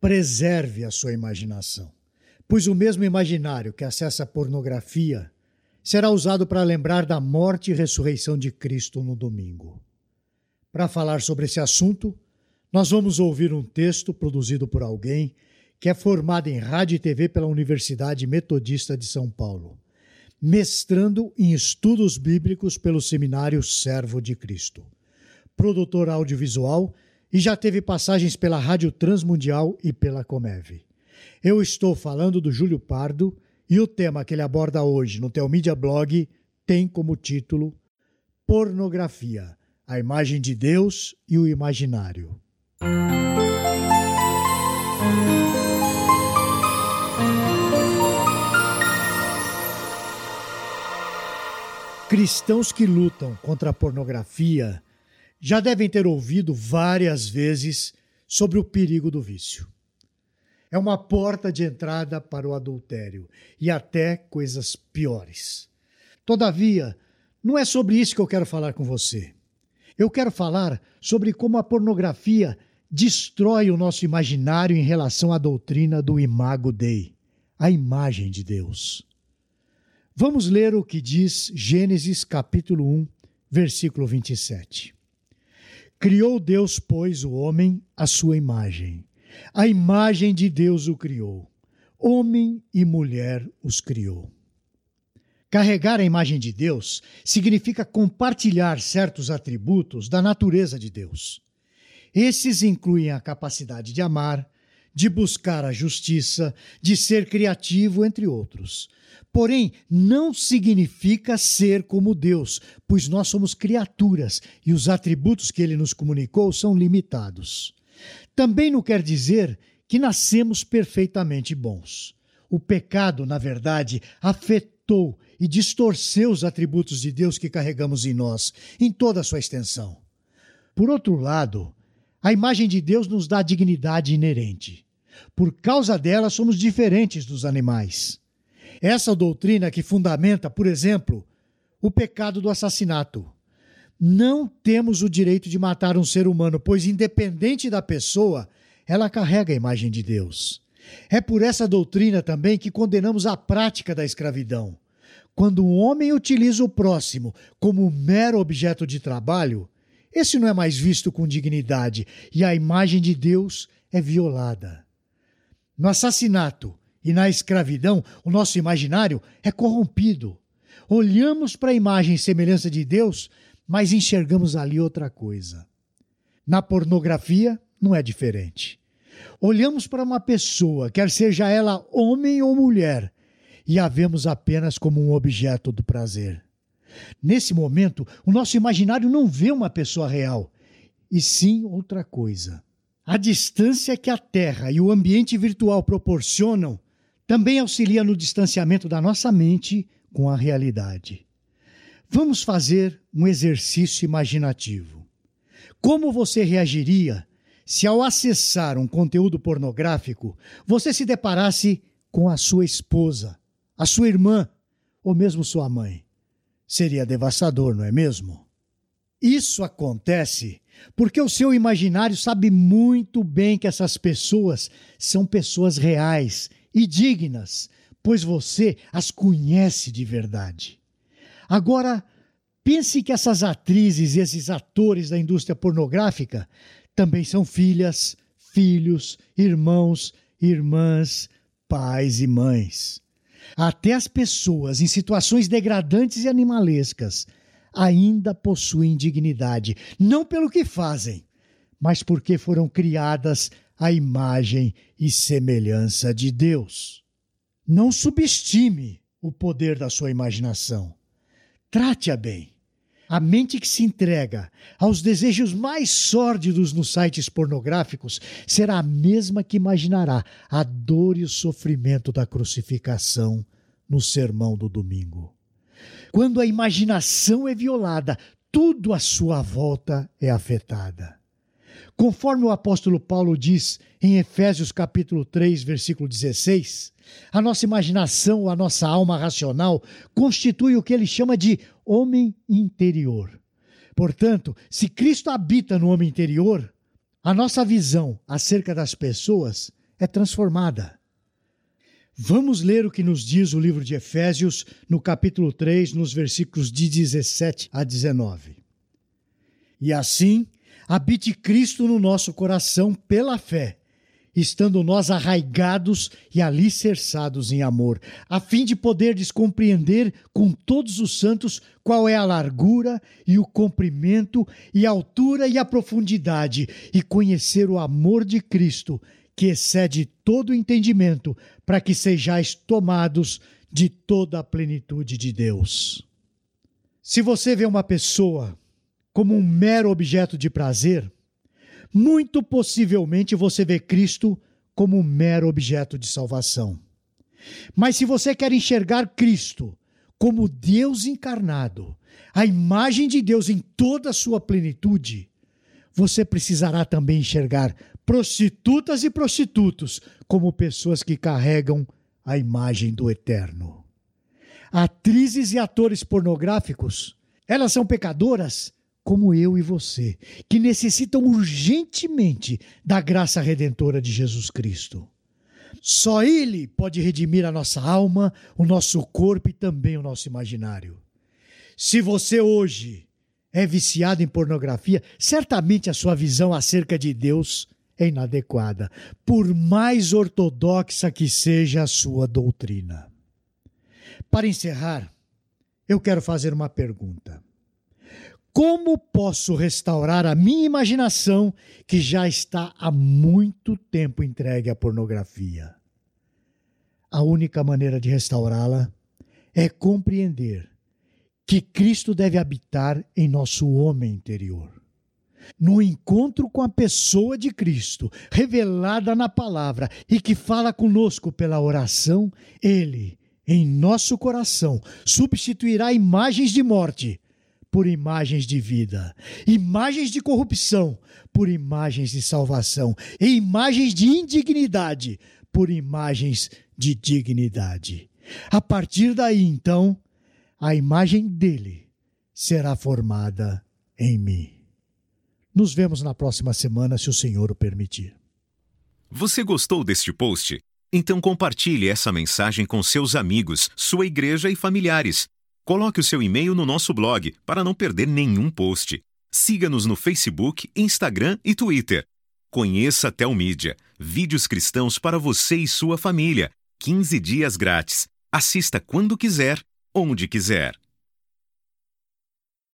Preserve a sua imaginação, pois o mesmo imaginário que acessa a pornografia será usado para lembrar da morte e ressurreição de Cristo no domingo. Para falar sobre esse assunto, nós vamos ouvir um texto produzido por alguém que é formado em rádio e TV pela Universidade Metodista de São Paulo, mestrando em estudos bíblicos pelo Seminário Servo de Cristo, produtor audiovisual e já teve passagens pela Rádio Transmundial e pela Comeve. Eu estou falando do Júlio Pardo e o tema que ele aborda hoje no Telmídia Blog tem como título Pornografia, a imagem de Deus e o imaginário. Cristãos que lutam contra a pornografia já devem ter ouvido várias vezes sobre o perigo do vício. É uma porta de entrada para o adultério e até coisas piores. Todavia, não é sobre isso que eu quero falar com você. Eu quero falar sobre como a pornografia destrói o nosso imaginário em relação à doutrina do Imago Dei, a imagem de Deus. Vamos ler o que diz Gênesis capítulo 1, versículo 27. Criou Deus, pois, o homem à sua imagem. A imagem de Deus o criou. Homem e mulher os criou. Carregar a imagem de Deus significa compartilhar certos atributos da natureza de Deus. Esses incluem a capacidade de amar, de buscar a justiça, de ser criativo, entre outros. Porém, não significa ser como Deus, pois nós somos criaturas e os atributos que ele nos comunicou são limitados. Também não quer dizer que nascemos perfeitamente bons. O pecado, na verdade, afetou e distorceu os atributos de Deus que carregamos em nós, em toda a sua extensão. Por outro lado, a imagem de Deus nos dá dignidade inerente. Por causa dela, somos diferentes dos animais. Essa doutrina que fundamenta, por exemplo, o pecado do assassinato. Não temos o direito de matar um ser humano, pois, independente da pessoa, ela carrega a imagem de Deus. É por essa doutrina também que condenamos a prática da escravidão. Quando um homem utiliza o próximo como mero objeto de trabalho, esse não é mais visto com dignidade e a imagem de Deus é violada. No assassinato e na escravidão, o nosso imaginário é corrompido. Olhamos para a imagem e semelhança de Deus, mas enxergamos ali outra coisa. Na pornografia, não é diferente. Olhamos para uma pessoa, quer seja ela homem ou mulher, e a vemos apenas como um objeto do prazer. Nesse momento, o nosso imaginário não vê uma pessoa real, e sim outra coisa. A distância que a Terra e o ambiente virtual proporcionam também auxilia no distanciamento da nossa mente com a realidade. Vamos fazer um exercício imaginativo. Como você reagiria se, ao acessar um conteúdo pornográfico, você se deparasse com a sua esposa, a sua irmã ou mesmo sua mãe? Seria devastador, não é mesmo? Isso acontece porque o seu imaginário sabe muito bem que essas pessoas são pessoas reais e dignas, pois você as conhece de verdade. Agora, pense que essas atrizes e esses atores da indústria pornográfica também são filhas, filhos, irmãos, irmãs, pais e mães. Até as pessoas em situações degradantes e animalescas ainda possuem dignidade, não pelo que fazem, mas porque foram criadas à imagem e semelhança de Deus. Não subestime o poder da sua imaginação. Trate-a bem. A mente que se entrega aos desejos mais sórdidos nos sites pornográficos será a mesma que imaginará a dor e o sofrimento da crucificação no sermão do domingo. Quando a imaginação é violada, tudo à sua volta é afetada. Conforme o apóstolo Paulo diz em Efésios capítulo 3, versículo 16, a nossa imaginação, a nossa alma racional constitui o que ele chama de homem interior. Portanto, se Cristo habita no homem interior, a nossa visão acerca das pessoas é transformada. Vamos ler o que nos diz o livro de Efésios, no capítulo 3, nos versículos de 17 a 19. E assim, habite Cristo no nosso coração pela fé estando nós arraigados e alicerçados em amor, a fim de poderdes compreender com todos os santos qual é a largura e o comprimento e a altura e a profundidade, e conhecer o amor de Cristo, que excede todo entendimento, para que sejais tomados de toda a plenitude de Deus. Se você vê uma pessoa como um mero objeto de prazer, muito possivelmente você vê Cristo como um mero objeto de salvação. Mas se você quer enxergar Cristo como Deus encarnado, a imagem de Deus em toda a sua plenitude, você precisará também enxergar prostitutas e prostitutos como pessoas que carregam a imagem do eterno. Atrizes e atores pornográficos, elas são pecadoras como eu e você, que necessitam urgentemente da graça redentora de Jesus Cristo. Só Ele pode redimir a nossa alma, o nosso corpo e também o nosso imaginário. Se você hoje é viciado em pornografia, certamente a sua visão acerca de Deus é inadequada, por mais ortodoxa que seja a sua doutrina. Para encerrar, eu quero fazer uma pergunta. Como posso restaurar a minha imaginação que já está há muito tempo entregue à pornografia? A única maneira de restaurá-la é compreender que Cristo deve habitar em nosso homem interior. No encontro com a pessoa de Cristo, revelada na palavra e que fala conosco pela oração, Ele, em nosso coração, substituirá imagens de morte por imagens de vida, imagens de corrupção por imagens de salvação, e imagens de indignidade por imagens de dignidade. A partir daí, então, a imagem dele será formada em mim. Nos vemos na próxima semana, se o Senhor o permitir. Você gostou deste post? Então compartilhe essa mensagem com seus amigos, sua igreja e familiares. Coloque o seu e-mail no nosso blog para não perder nenhum post. Siga-nos no Facebook, Instagram e Twitter. Conheça Telmídia, vídeos cristãos para você e sua família. 15 dias grátis. Assista quando quiser, onde quiser.